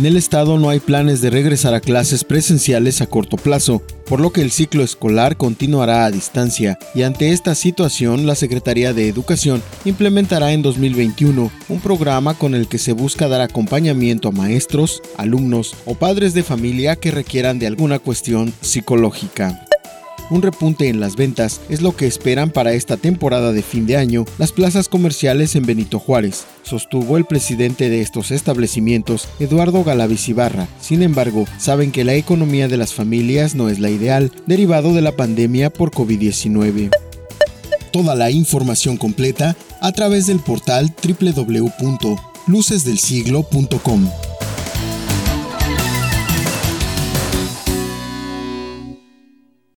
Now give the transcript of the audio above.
En el estado no hay planes de regresar a clases presenciales a corto plazo, por lo que el ciclo escolar continuará a distancia y ante esta situación la Secretaría de Educación implementará en 2021 un programa con el que se busca dar acompañamiento a maestros, alumnos o padres de familia que requieran de alguna cuestión psicológica. Un repunte en las ventas es lo que esperan para esta temporada de fin de año las plazas comerciales en Benito Juárez, sostuvo el presidente de estos establecimientos, Eduardo Galaviz Ibarra. Sin embargo, saben que la economía de las familias no es la ideal, derivado de la pandemia por COVID-19. Toda la información completa a través del portal www.lucesdelsiglo.com.